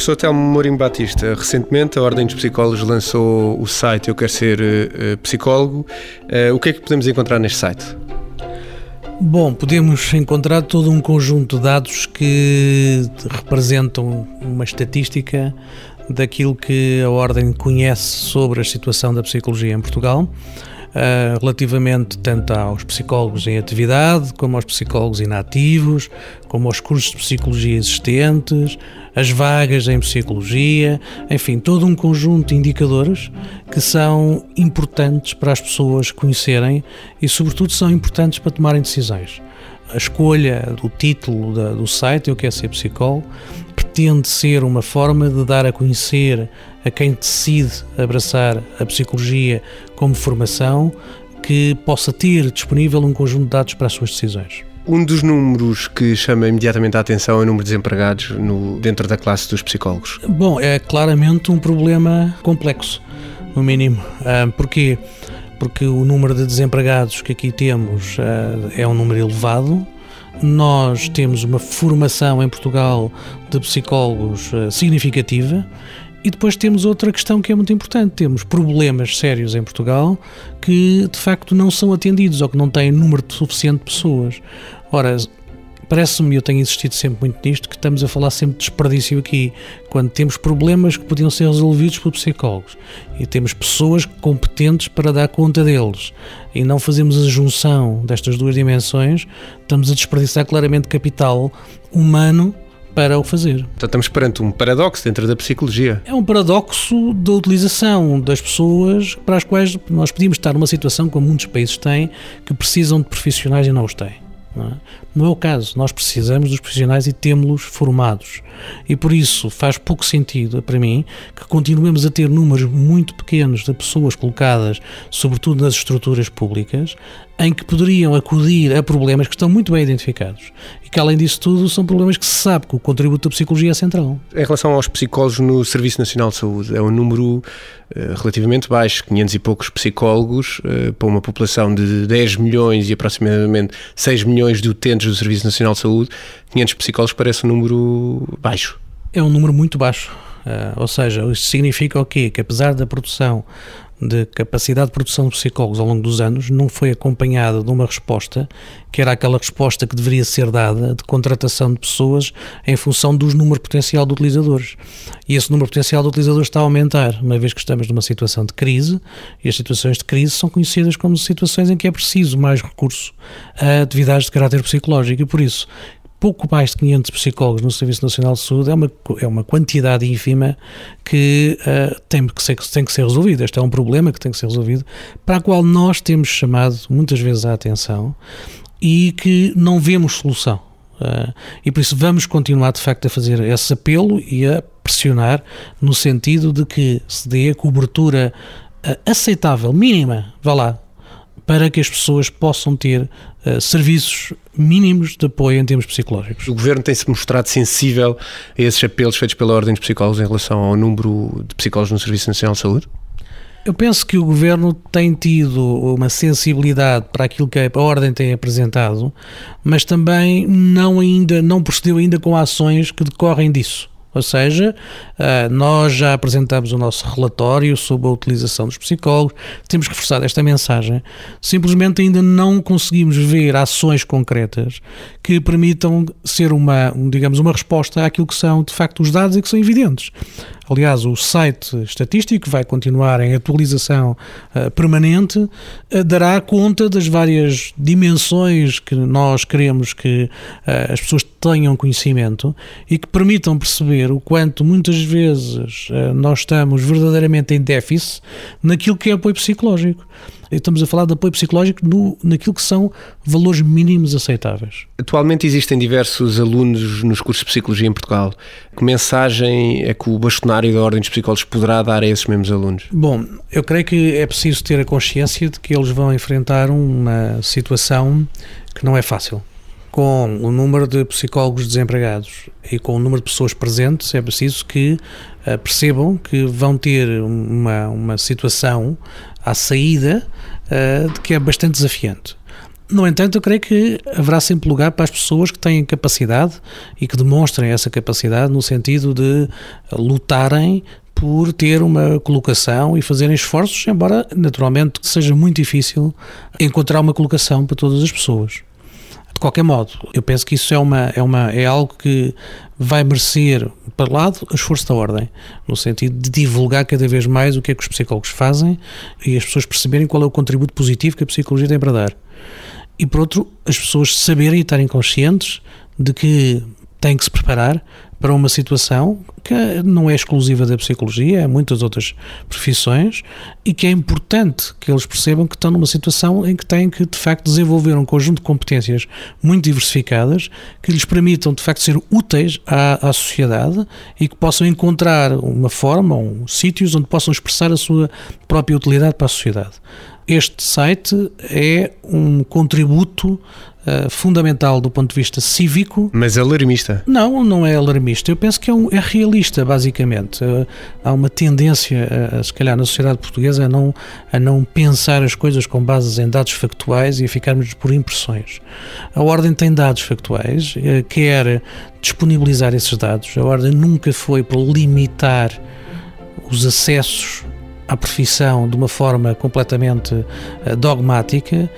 Professor Telmo Mourinho Batista, recentemente a Ordem dos Psicólogos lançou o site Eu Quero Ser uh, Psicólogo. Uh, o que é que podemos encontrar neste site? Bom, podemos encontrar todo um conjunto de dados que representam uma estatística daquilo que a Ordem conhece sobre a situação da psicologia em Portugal. Uh, relativamente tanto aos psicólogos em atividade, como aos psicólogos inativos, como aos cursos de psicologia existentes, as vagas em psicologia, enfim, todo um conjunto de indicadores que são importantes para as pessoas conhecerem e, sobretudo, são importantes para tomarem decisões. A escolha do título da, do site, Eu Quero Ser Psicólogo, pretende ser uma forma de dar a conhecer a quem decide abraçar a psicologia como formação que possa ter disponível um conjunto de dados para as suas decisões. Um dos números que chama imediatamente a atenção é o número de desempregados no, dentro da classe dos psicólogos. Bom, é claramente um problema complexo, no mínimo. Uh, porquê? Porque o número de desempregados que aqui temos uh, é um número elevado, nós temos uma formação em Portugal de psicólogos uh, significativa e depois temos outra questão que é muito importante: temos problemas sérios em Portugal que de facto não são atendidos ou que não têm número suficiente de pessoas. Ora, parece-me, eu tenho insistido sempre muito nisto, que estamos a falar sempre de desperdício aqui, quando temos problemas que podiam ser resolvidos por psicólogos e temos pessoas competentes para dar conta deles e não fazemos a junção destas duas dimensões, estamos a desperdiçar claramente capital humano para o fazer. Então estamos perante um paradoxo dentro da psicologia. É um paradoxo da utilização das pessoas para as quais nós podíamos estar numa situação como muitos países têm, que precisam de profissionais e não os têm. Não é? o caso. Nós precisamos dos profissionais e temos-los formados. E por isso faz pouco sentido, para mim, que continuemos a ter números muito pequenos de pessoas colocadas, sobretudo nas estruturas públicas, em que poderiam acudir a problemas que estão muito bem identificados e que, além disso tudo, são problemas que se sabe que o contributo da psicologia é central. Em relação aos psicólogos no Serviço Nacional de Saúde, é um número uh, relativamente baixo, 500 e poucos psicólogos uh, para uma população de 10 milhões e aproximadamente 6 milhões de utentes do Serviço Nacional de Saúde, 500 psicólogos parece um número baixo. É um número muito baixo. Uh, ou seja, isto significa o quê? Que apesar da produção de capacidade de produção de psicólogos ao longo dos anos não foi acompanhada de uma resposta que era aquela resposta que deveria ser dada de contratação de pessoas em função dos número potencial de utilizadores. E esse número potencial de utilizadores está a aumentar, uma vez que estamos numa situação de crise, e as situações de crise são conhecidas como situações em que é preciso mais recurso a atividades de caráter psicológico, e por isso pouco mais de 500 psicólogos no Serviço Nacional de Saúde é uma, é uma quantidade ínfima que uh, tem, que ser, tem que ser resolvida. Este é um problema que tem que ser resolvido, para a qual nós temos chamado muitas vezes a atenção e que não vemos solução. Uh, e por isso vamos continuar de facto a fazer esse apelo e a pressionar no sentido de que se dê a cobertura uh, aceitável, mínima, vá lá, para que as pessoas possam ter uh, serviços mínimos de apoio em termos psicológicos. O Governo tem-se mostrado sensível a esses apelos feitos pela Ordem dos Psicólogos em relação ao número de psicólogos no Serviço Nacional de Saúde? Eu penso que o Governo tem tido uma sensibilidade para aquilo que a Ordem tem apresentado, mas também não, ainda, não procedeu ainda com ações que decorrem disso. Ou seja, ah, nós já apresentamos o nosso relatório sobre a utilização dos psicólogos, temos reforçado esta mensagem, simplesmente ainda não conseguimos ver ações concretas que permitam ser uma, digamos, uma resposta àquilo que são de facto os dados e que são evidentes. Aliás, o site estatístico vai continuar em atualização uh, permanente, uh, dará conta das várias dimensões que nós queremos que uh, as pessoas tenham conhecimento e que permitam perceber o quanto muitas vezes nós estamos verdadeiramente em déficit naquilo que é apoio psicológico. Estamos a falar de apoio psicológico no, naquilo que são valores mínimos aceitáveis. Atualmente existem diversos alunos nos cursos de Psicologia em Portugal. Que mensagem é que o bastonário da Ordem dos Psicólogos poderá dar a esses mesmos alunos? Bom, eu creio que é preciso ter a consciência de que eles vão enfrentar uma situação que não é fácil com o número de psicólogos desempregados e com o número de pessoas presentes, é preciso que uh, percebam que vão ter uma, uma situação à saída uh, que é bastante desafiante. No entanto, eu creio que haverá sempre lugar para as pessoas que têm capacidade e que demonstrem essa capacidade no sentido de lutarem por ter uma colocação e fazerem esforços, embora naturalmente seja muito difícil encontrar uma colocação para todas as pessoas. De qualquer modo, eu penso que isso é, uma, é, uma, é algo que vai merecer, para lado, o esforço da ordem, no sentido de divulgar cada vez mais o que é que os psicólogos fazem e as pessoas perceberem qual é o contributo positivo que a psicologia tem para dar. E, por outro, as pessoas saberem e estarem conscientes de que têm que se preparar para uma situação que não é exclusiva da psicologia, há muitas outras profissões e que é importante que eles percebam que estão numa situação em que têm que, de facto, desenvolver um conjunto de competências muito diversificadas que lhes permitam, de facto, ser úteis à, à sociedade e que possam encontrar uma forma, um, sítios onde possam expressar a sua própria utilidade para a sociedade. Este site é um contributo uh, fundamental do ponto de vista cívico. Mas é alarmista? Não, não é alarmista. Eu penso que é, um, é realista, basicamente. Uh, há uma tendência, uh, se calhar, na sociedade portuguesa a não, a não pensar as coisas com bases em dados factuais e a ficarmos por impressões. A Ordem tem dados factuais, uh, quer disponibilizar esses dados. A Ordem nunca foi para limitar os acessos à profissão de uma forma completamente dogmática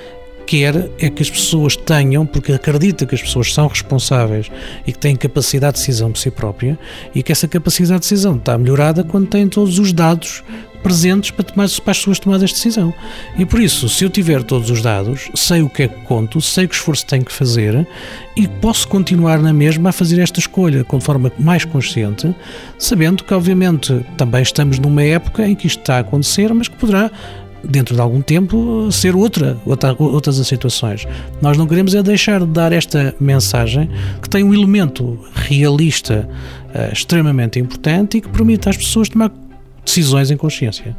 quer é que as pessoas tenham, porque acredita que as pessoas são responsáveis e que têm capacidade de decisão por si própria e que essa capacidade de decisão está melhorada quando têm todos os dados presentes para, tomar, para as suas tomadas de decisão. E por isso, se eu tiver todos os dados, sei o que é que conto, sei que esforço tenho que fazer e posso continuar na mesma a fazer esta escolha com forma mais consciente, sabendo que, obviamente, também estamos numa época em que isto está a acontecer, mas que poderá dentro de algum tempo, ser outra, outra, outras as situações. Nós não queremos é deixar de dar esta mensagem que tem um elemento realista uh, extremamente importante e que permite às pessoas tomar decisões em consciência.